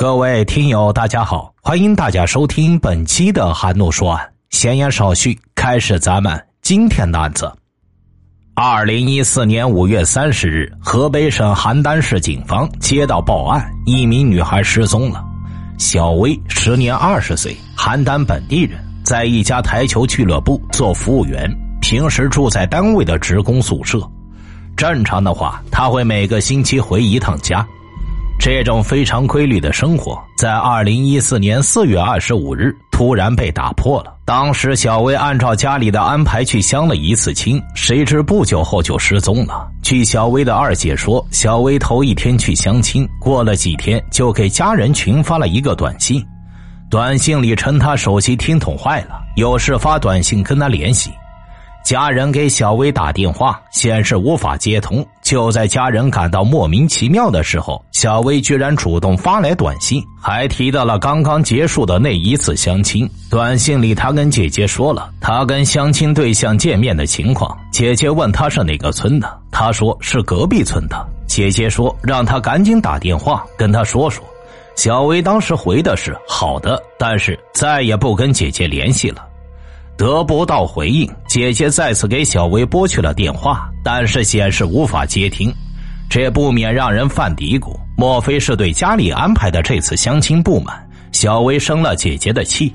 各位听友，大家好，欢迎大家收听本期的韩诺说案。闲言少叙，开始咱们今天的案子。二零一四年五月三十日，河北省邯郸市警方接到报案，一名女孩失踪了。小薇时年二十岁，邯郸本地人，在一家台球俱乐部做服务员，平时住在单位的职工宿舍。正常的话，她会每个星期回一趟家。这种非常规律的生活，在二零一四年四月二十五日突然被打破了。当时，小薇按照家里的安排去相了一次亲，谁知不久后就失踪了。据小薇的二姐说，小薇头一天去相亲，过了几天就给家人群发了一个短信，短信里称她手机听筒坏了，有事发短信跟她联系。家人给小薇打电话，显示无法接通。就在家人感到莫名其妙的时候，小薇居然主动发来短信，还提到了刚刚结束的那一次相亲。短信里，她跟姐姐说了她跟相亲对象见面的情况。姐姐问她是哪个村的，她说是隔壁村的。姐姐说让她赶紧打电话跟她说说。小薇当时回的是好的，但是再也不跟姐姐联系了。得不到回应，姐姐再次给小薇拨去了电话，但是显示无法接听，这不免让人犯嘀咕：莫非是对家里安排的这次相亲不满？小薇生了姐姐的气。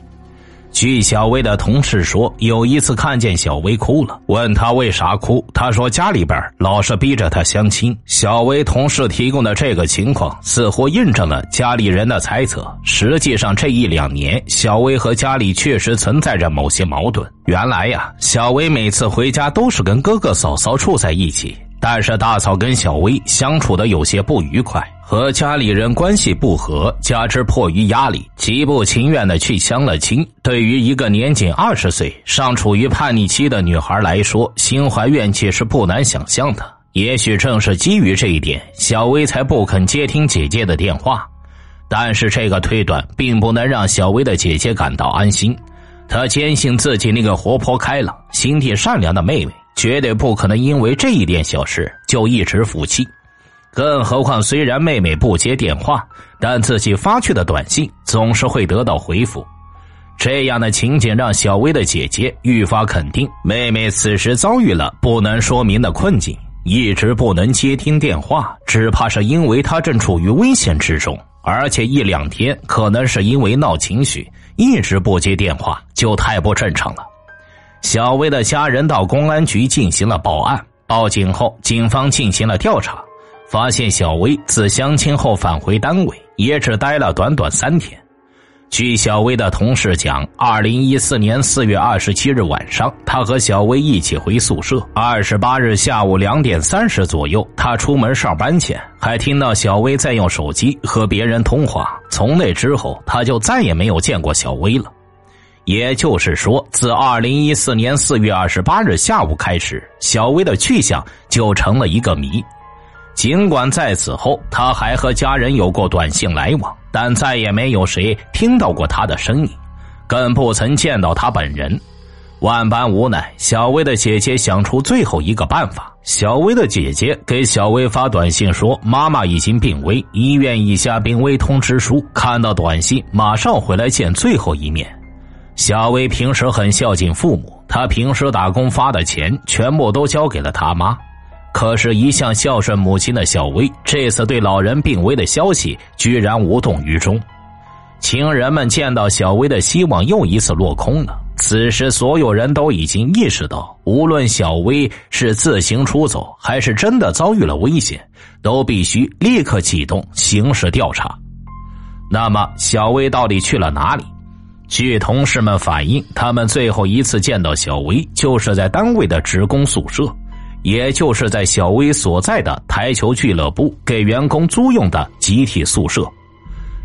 据小薇的同事说，有一次看见小薇哭了，问她为啥哭，她说家里边老是逼着她相亲。小薇同事提供的这个情况，似乎印证了家里人的猜测。实际上，这一两年，小薇和家里确实存在着某些矛盾。原来呀，小薇每次回家都是跟哥哥嫂嫂住在一起。但是大嫂跟小薇相处的有些不愉快，和家里人关系不和，加之迫于压力，极不情愿的去相了亲。对于一个年仅二十岁、尚处于叛逆期的女孩来说，心怀怨气是不难想象的。也许正是基于这一点，小薇才不肯接听姐姐的电话。但是这个推断并不能让小薇的姐姐感到安心，她坚信自己那个活泼开朗、心地善良的妹妹。绝对不可能因为这一点小事就一直服气，更何况虽然妹妹不接电话，但自己发去的短信总是会得到回复。这样的情景让小薇的姐姐愈发肯定，妹妹此时遭遇了不能说明的困境，一直不能接听电话，只怕是因为她正处于危险之中，而且一两天可能是因为闹情绪，一直不接电话就太不正常了。小薇的家人到公安局进行了报案。报警后，警方进行了调查，发现小薇自相亲后返回单位，也只待了短短三天。据小薇的同事讲，二零一四年四月二十七日晚上，他和小薇一起回宿舍。二十八日下午两点三十左右，他出门上班前，还听到小薇在用手机和别人通话。从那之后，他就再也没有见过小薇了。也就是说，自二零一四年四月二十八日下午开始，小薇的去向就成了一个谜。尽管在此后，他还和家人有过短信来往，但再也没有谁听到过他的声音，更不曾见到他本人。万般无奈，小薇的姐姐想出最后一个办法。小薇的姐姐给小薇发短信说：“妈妈已经病危，医院已下病危通知书。”看到短信，马上回来见最后一面。小薇平时很孝敬父母，她平时打工发的钱全部都交给了他妈。可是，一向孝顺母亲的小薇，这次对老人病危的消息居然无动于衷。亲人们见到小薇的希望又一次落空了。此时，所有人都已经意识到，无论小薇是自行出走，还是真的遭遇了危险，都必须立刻启动刑事调查。那么，小薇到底去了哪里？据同事们反映，他们最后一次见到小薇，就是在单位的职工宿舍，也就是在小薇所在的台球俱乐部给员工租用的集体宿舍。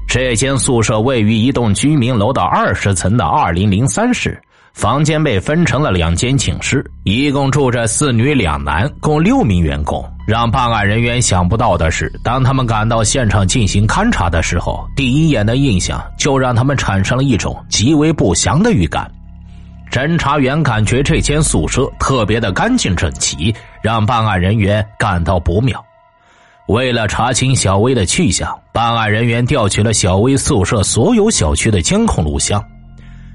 这间宿舍位于一栋居民楼的二十层的二零零三室，房间被分成了两间寝室，一共住着四女两男，共六名员工。让办案人员想不到的是，当他们赶到现场进行勘查的时候，第一眼的印象就让他们产生了一种极为不祥的预感。侦查员感觉这间宿舍特别的干净整齐，让办案人员感到不妙。为了查清小薇的去向，办案人员调取了小薇宿舍所有小区的监控录像。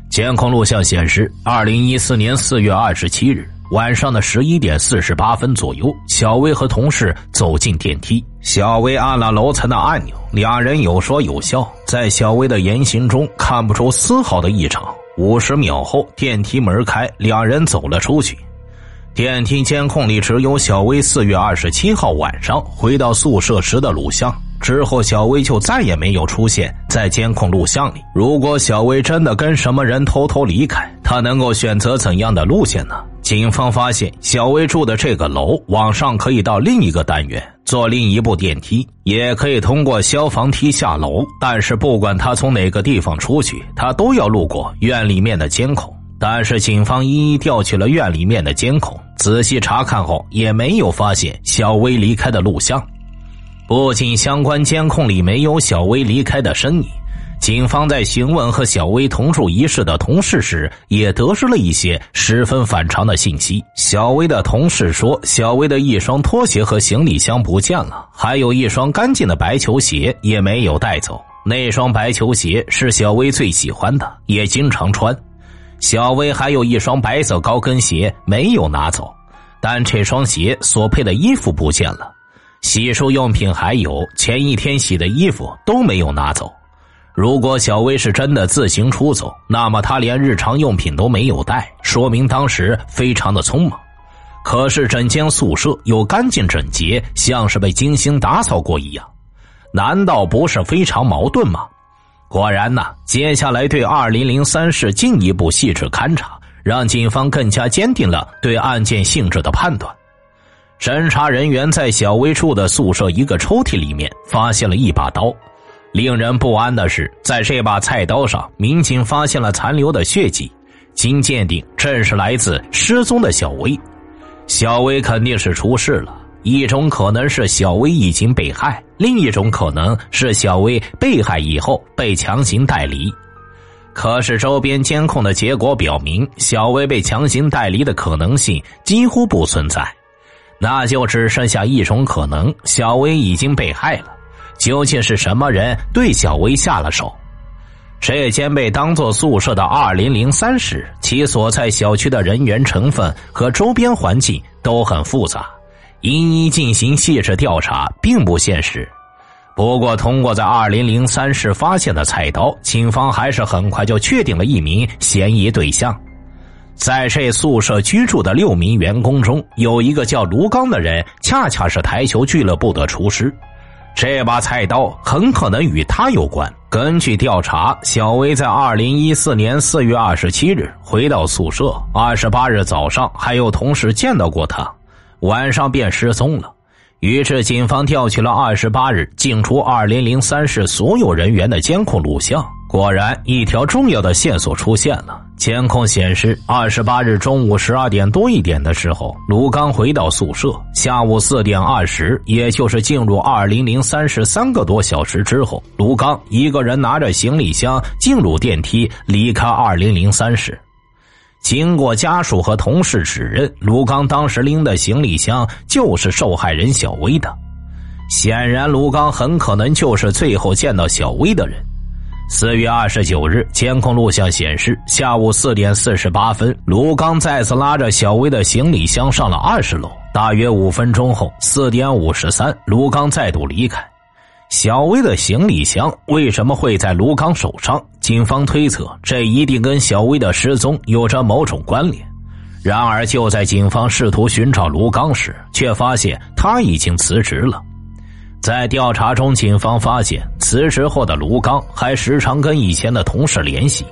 监控录像显示，二零一四年四月二十七日晚上的十一点四十八分左右，小薇和同事走进电梯。小薇按了楼层的按钮，两人有说有笑，在小薇的言行中看不出丝毫的异常。五十秒后，电梯门开，两人走了出去。电梯监控里只有小薇四月二十七号晚上回到宿舍时的录像。之后，小薇就再也没有出现在监控录像里。如果小薇真的跟什么人偷偷离开，她能够选择怎样的路线呢？警方发现，小薇住的这个楼往上可以到另一个单元，坐另一部电梯，也可以通过消防梯下楼。但是，不管他从哪个地方出去，他都要路过院里面的监控。但是，警方一一调取了院里面的监控，仔细查看后，也没有发现小薇离开的录像。不仅相关监控里没有小薇离开的身影，警方在询问和小薇同住一室的同事时，也得知了一些十分反常的信息。小薇的同事说，小薇的一双拖鞋和行李箱不见了，还有一双干净的白球鞋也没有带走。那双白球鞋是小薇最喜欢的，也经常穿。小薇还有一双白色高跟鞋没有拿走，但这双鞋所配的衣服不见了。洗漱用品还有前一天洗的衣服都没有拿走。如果小薇是真的自行出走，那么她连日常用品都没有带，说明当时非常的匆忙。可是整间宿舍又干净整洁，像是被精心打扫过一样，难道不是非常矛盾吗？果然呐，接下来对二零零三室进一步细致勘查，让警方更加坚定了对案件性质的判断。侦查人员在小薇住的宿舍一个抽屉里面发现了一把刀，令人不安的是，在这把菜刀上，民警发现了残留的血迹，经鉴定，正是来自失踪的小薇。小薇肯定是出事了，一种可能是小薇已经被害，另一种可能是小薇被害以后被强行带离。可是周边监控的结果表明，小薇被强行带离的可能性几乎不存在。那就只剩下一种可能：小薇已经被害了。究竟是什么人对小薇下了手？这间被当作宿舍的二零零三室，其所在小区的人员成分和周边环境都很复杂，一一进行细致调查并不现实。不过，通过在二零零三室发现的菜刀，警方还是很快就确定了一名嫌疑对象。在这宿舍居住的六名员工中，有一个叫卢刚的人，恰恰是台球俱乐部的厨师。这把菜刀很可能与他有关。根据调查，小薇在二零一四年四月二十七日回到宿舍，二十八日早上还有同事见到过他，晚上便失踪了。于是，警方调取了二十八日进出二零零三室所有人员的监控录像。果然，一条重要的线索出现了。监控显示，二十八日中午十二点多一点的时候，卢刚回到宿舍。下午四点二十，也就是进入二零零三室三个多小时之后，卢刚一个人拿着行李箱进入电梯，离开二零零三室。经过家属和同事指认，卢刚当时拎的行李箱就是受害人小薇的。显然，卢刚很可能就是最后见到小薇的人。四月二十九日，监控录像显示，下午四点四十八分，卢刚再次拉着小薇的行李箱上了二十楼。大约五分钟后，四点五十三，卢刚再度离开。小薇的行李箱为什么会在卢刚手上？警方推测，这一定跟小薇的失踪有着某种关联。然而，就在警方试图寻找卢刚时，却发现他已经辞职了。在调查中，警方发现辞职后的卢刚还时常跟以前的同事联系，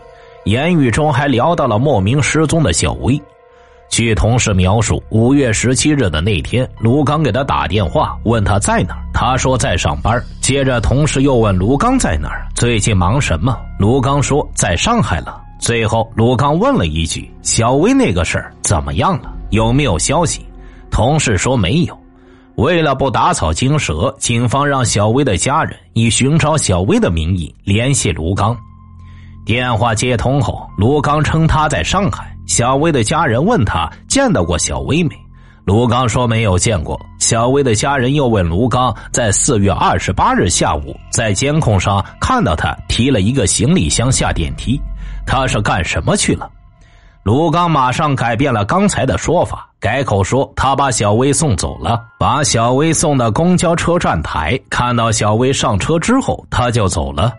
言语中还聊到了莫名失踪的小薇。据同事描述，五月十七日的那天，卢刚给他打电话，问他在哪儿，他说在上班。接着，同事又问卢刚在哪儿，最近忙什么？卢刚说在上海了。最后，卢刚问了一句：“小薇那个事儿怎么样了？有没有消息？”同事说没有。为了不打草惊蛇，警方让小薇的家人以寻找小薇的名义联系卢刚。电话接通后，卢刚称他在上海。小薇的家人问他见到过小薇没，卢刚说没有见过。小薇的家人又问卢刚，在四月二十八日下午在监控上看到他提了一个行李箱下电梯，他是干什么去了？卢刚马上改变了刚才的说法，改口说他把小薇送走了，把小薇送到公交车站台，看到小薇上车之后，他就走了。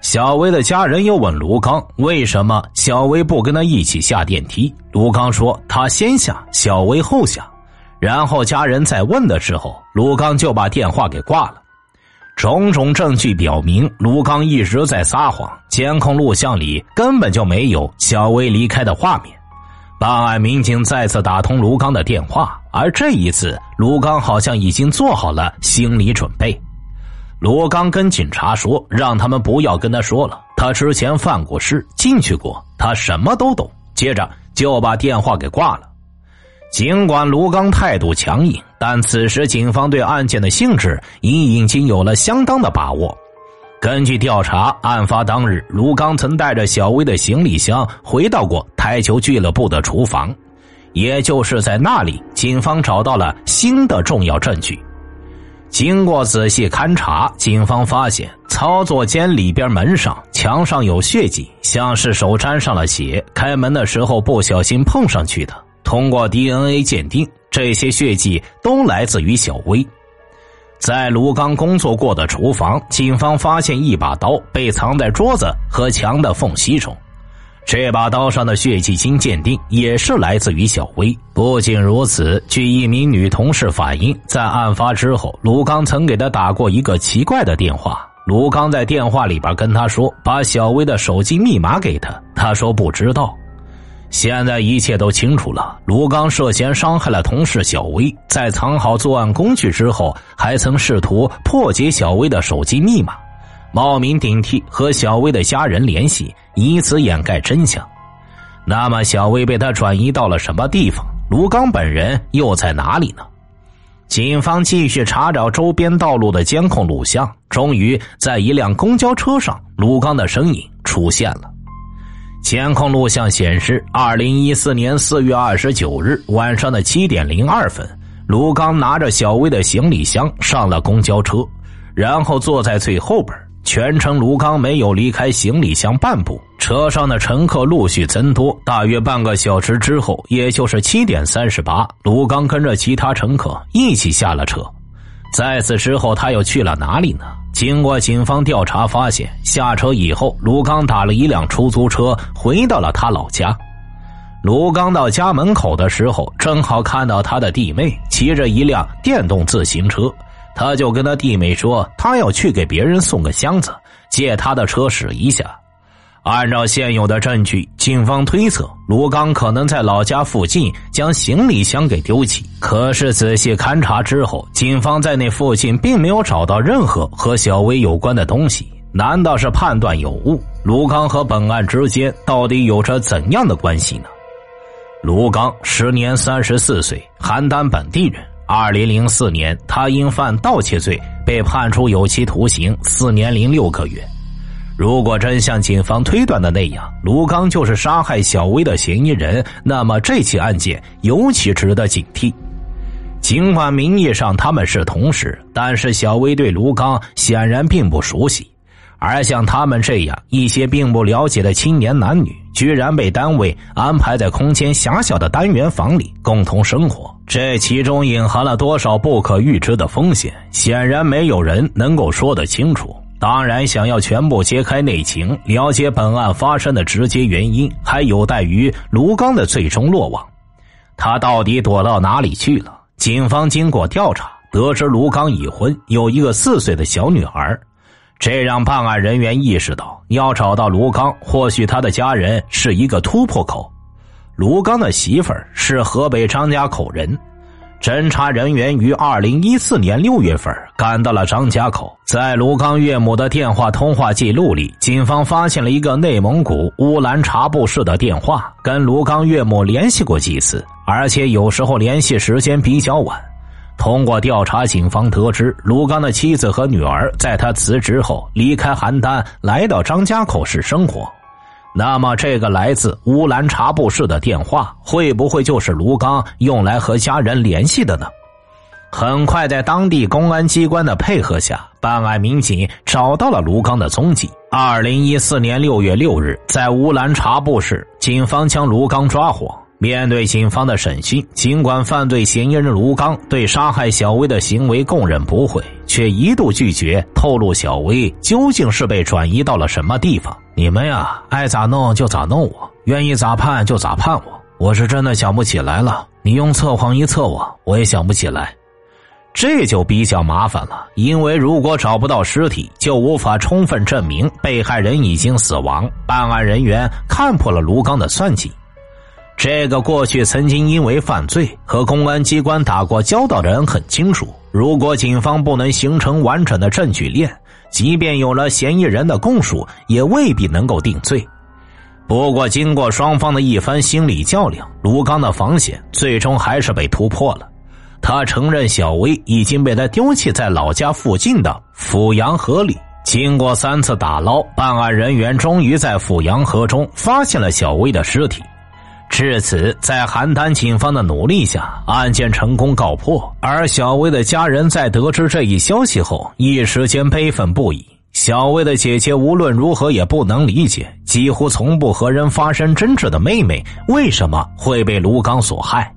小薇的家人又问卢刚为什么小薇不跟他一起下电梯，卢刚说他先下，小薇后下。然后家人在问的时候，卢刚就把电话给挂了。种种证据表明，卢刚一直在撒谎。监控录像里根本就没有小薇离开的画面。办案民警再次打通卢刚的电话，而这一次，卢刚好像已经做好了心理准备。卢刚跟警察说，让他们不要跟他说了，他之前犯过事，进去过，他什么都懂。接着就把电话给挂了。尽管卢刚态度强硬，但此时警方对案件的性质已已经有了相当的把握。根据调查，案发当日，卢刚曾带着小薇的行李箱回到过台球俱乐部的厨房，也就是在那里，警方找到了新的重要证据。经过仔细勘查，警方发现操作间里边门上、墙上有血迹，像是手沾上了血，开门的时候不小心碰上去的。通过 DNA 鉴定，这些血迹都来自于小薇。在卢刚工作过的厨房，警方发现一把刀被藏在桌子和墙的缝隙中。这把刀上的血迹经鉴定也是来自于小薇。不仅如此，据一名女同事反映，在案发之后，卢刚曾给她打过一个奇怪的电话。卢刚在电话里边跟她说，把小薇的手机密码给她，她说不知道。现在一切都清楚了，卢刚涉嫌伤害了同事小薇，在藏好作案工具之后，还曾试图破解小薇的手机密码，冒名顶替和小薇的家人联系，以此掩盖真相。那么，小薇被他转移到了什么地方？卢刚本人又在哪里呢？警方继续查找周边道路的监控录像，终于在一辆公交车上，卢刚的身影出现了。监控录像显示，二零一四年四月二十九日晚上的七点零二分，卢刚拿着小薇的行李箱上了公交车，然后坐在最后边。全程卢刚没有离开行李箱半步。车上的乘客陆续增多，大约半个小时之后，也就是七点三十八，卢刚跟着其他乘客一起下了车。在此之后，他又去了哪里呢？经过警方调查，发现下车以后，卢刚打了一辆出租车回到了他老家。卢刚到家门口的时候，正好看到他的弟妹骑着一辆电动自行车，他就跟他弟妹说，他要去给别人送个箱子，借他的车使一下。按照现有的证据，警方推测卢刚可能在老家附近将行李箱给丢弃。可是仔细勘查之后，警方在那附近并没有找到任何和小薇有关的东西。难道是判断有误？卢刚和本案之间到底有着怎样的关系呢？卢刚时年三十四岁，邯郸本地人。二零零四年，他因犯盗窃罪被判处有期徒刑四年零六个月。如果真像警方推断的那样，卢刚就是杀害小薇的嫌疑人，那么这起案件尤其值得警惕。尽管名义上他们是同事，但是小薇对卢刚显然并不熟悉，而像他们这样一些并不了解的青年男女，居然被单位安排在空间狭小的单元房里共同生活，这其中隐含了多少不可预知的风险？显然没有人能够说得清楚。当然，想要全部揭开内情，了解本案发生的直接原因，还有待于卢刚的最终落网。他到底躲到哪里去了？警方经过调查，得知卢刚已婚，有一个四岁的小女儿，这让办案人员意识到，要找到卢刚，或许他的家人是一个突破口。卢刚的媳妇儿是河北张家口人。侦查人员于二零一四年六月份赶到了张家口，在卢刚岳母的电话通话记录里，警方发现了一个内蒙古乌兰察布市的电话，跟卢刚岳母联系过几次，而且有时候联系时间比较晚。通过调查，警方得知卢刚的妻子和女儿在他辞职后离开邯郸，来到张家口市生活。那么，这个来自乌兰察布市的电话，会不会就是卢刚用来和家人联系的呢？很快，在当地公安机关的配合下，办案民警找到了卢刚的踪迹。二零一四年六月六日，在乌兰察布市，警方将卢刚抓获。面对警方的审讯，尽管犯罪嫌疑人卢刚对杀害小薇的行为供认不讳，却一度拒绝透露小薇究竟是被转移到了什么地方。你们呀，爱咋弄就咋弄我，愿意咋判就咋判我。我是真的想不起来了。你用测谎仪测我，我也想不起来。这就比较麻烦了，因为如果找不到尸体，就无法充分证明被害人已经死亡。办案人员看破了卢刚的算计。这个过去曾经因为犯罪和公安机关打过交道的人很清楚，如果警方不能形成完整的证据链。即便有了嫌疑人的供述，也未必能够定罪。不过，经过双方的一番心理较量，卢刚的防线最终还是被突破了。他承认小薇已经被他丢弃在老家附近的阜阳河里。经过三次打捞，办案人员终于在阜阳河中发现了小薇的尸体。至此，在邯郸警方的努力下，案件成功告破。而小薇的家人在得知这一消息后，一时间悲愤不已。小薇的姐姐无论如何也不能理解，几乎从不和人发生争执的妹妹为什么会被卢刚所害。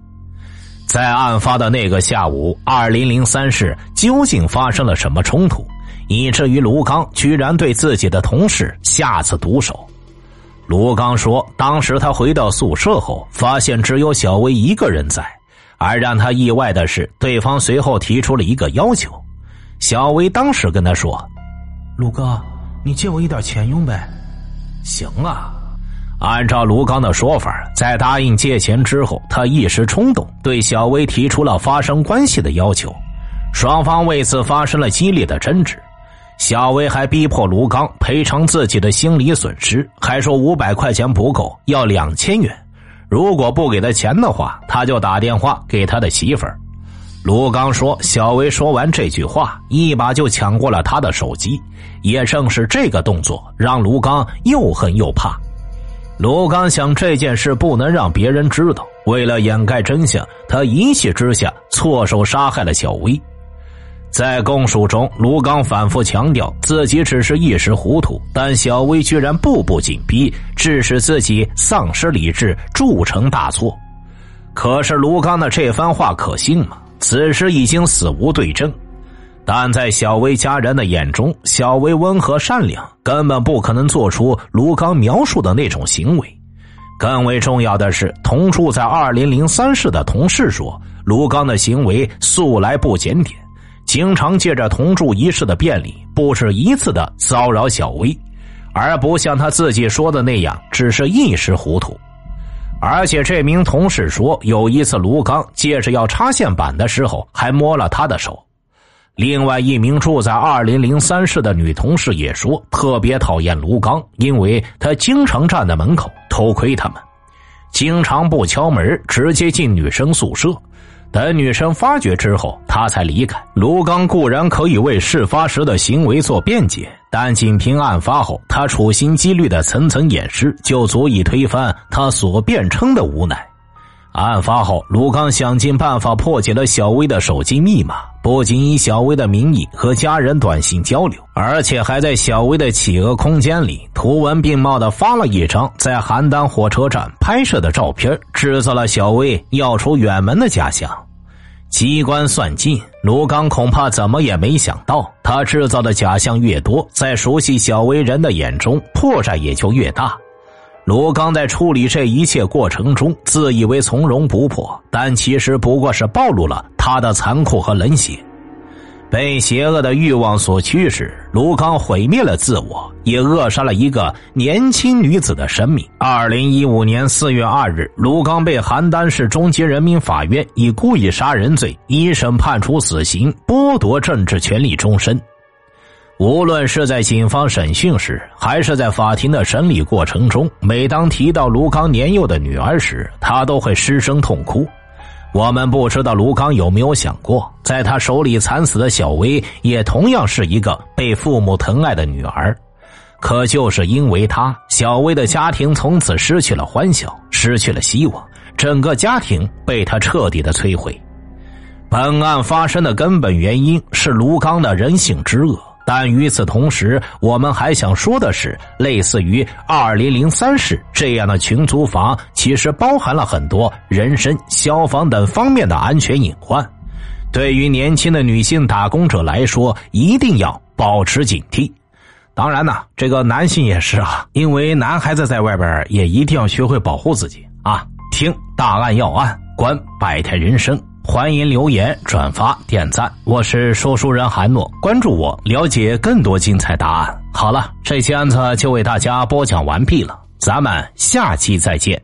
在案发的那个下午，二零零三室究竟发生了什么冲突，以至于卢刚居然对自己的同事下此毒手？卢刚说：“当时他回到宿舍后，发现只有小薇一个人在，而让他意外的是，对方随后提出了一个要求。小薇当时跟他说：‘卢哥，你借我一点钱用呗。’行啊。按照卢刚的说法，在答应借钱之后，他一时冲动，对小薇提出了发生关系的要求，双方为此发生了激烈的争执。”小薇还逼迫卢刚赔偿自己的心理损失，还说五百块钱不够，要两千元。如果不给他钱的话，他就打电话给他的媳妇儿。卢刚说：“小薇说完这句话，一把就抢过了他的手机。也正是这个动作，让卢刚又恨又怕。卢刚想这件事不能让别人知道，为了掩盖真相，他一气之下错手杀害了小薇。”在供述中，卢刚反复强调自己只是一时糊涂，但小薇居然步步紧逼，致使自己丧失理智，铸成大错。可是卢刚的这番话可信吗？此时已经死无对证。但在小薇家人的眼中，小薇温和善良，根本不可能做出卢刚描述的那种行为。更为重要的是，同住在二零零三室的同事说，卢刚的行为素来不检点。经常借着同住一室的便利，不止一次的骚扰小薇，而不像他自己说的那样，只是一时糊涂。而且这名同事说，有一次卢刚借着要插线板的时候，还摸了他的手。另外一名住在二零零三室的女同事也说，特别讨厌卢刚，因为他经常站在门口偷窥他们，经常不敲门，直接进女生宿舍。等女生发觉之后，他才离开。卢刚固然可以为事发时的行为做辩解，但仅凭案发后他处心积虑的层层掩饰，就足以推翻他所辩称的无奈。案发后，卢刚想尽办法破解了小薇的手机密码，不仅以小薇的名义和家人短信交流，而且还在小薇的企鹅空间里图文并茂的发了一张在邯郸火车站拍摄的照片，制造了小薇要出远门的假象。机关算尽，卢刚恐怕怎么也没想到，他制造的假象越多，在熟悉小薇人的眼中，破绽也就越大。卢刚在处理这一切过程中，自以为从容不迫，但其实不过是暴露了他的残酷和冷血。被邪恶的欲望所驱使，卢刚毁灭了自我，也扼杀了一个年轻女子的生命。二零一五年四月二日，卢刚被邯郸市中级人民法院以故意杀人罪一审判处死刑，剥夺政治权利终身。无论是在警方审讯时，还是在法庭的审理过程中，每当提到卢刚年幼的女儿时，他都会失声痛哭。我们不知道卢刚有没有想过，在他手里惨死的小薇，也同样是一个被父母疼爱的女儿。可就是因为他，小薇的家庭从此失去了欢笑，失去了希望，整个家庭被他彻底的摧毁。本案发生的根本原因是卢刚的人性之恶，但与此同时，我们还想说的是，类似于二零零三室这样的群租房，其实包含了很多人身、消防等方面的安全隐患。对于年轻的女性打工者来说，一定要保持警惕。当然呢，这个男性也是啊，因为男孩子在外边也一定要学会保护自己啊。听大案要案，观百态人生，欢迎留言、转发、点赞。我是说书人韩诺，关注我，了解更多精彩答案。好了，这期案子就为大家播讲完毕了，咱们下期再见。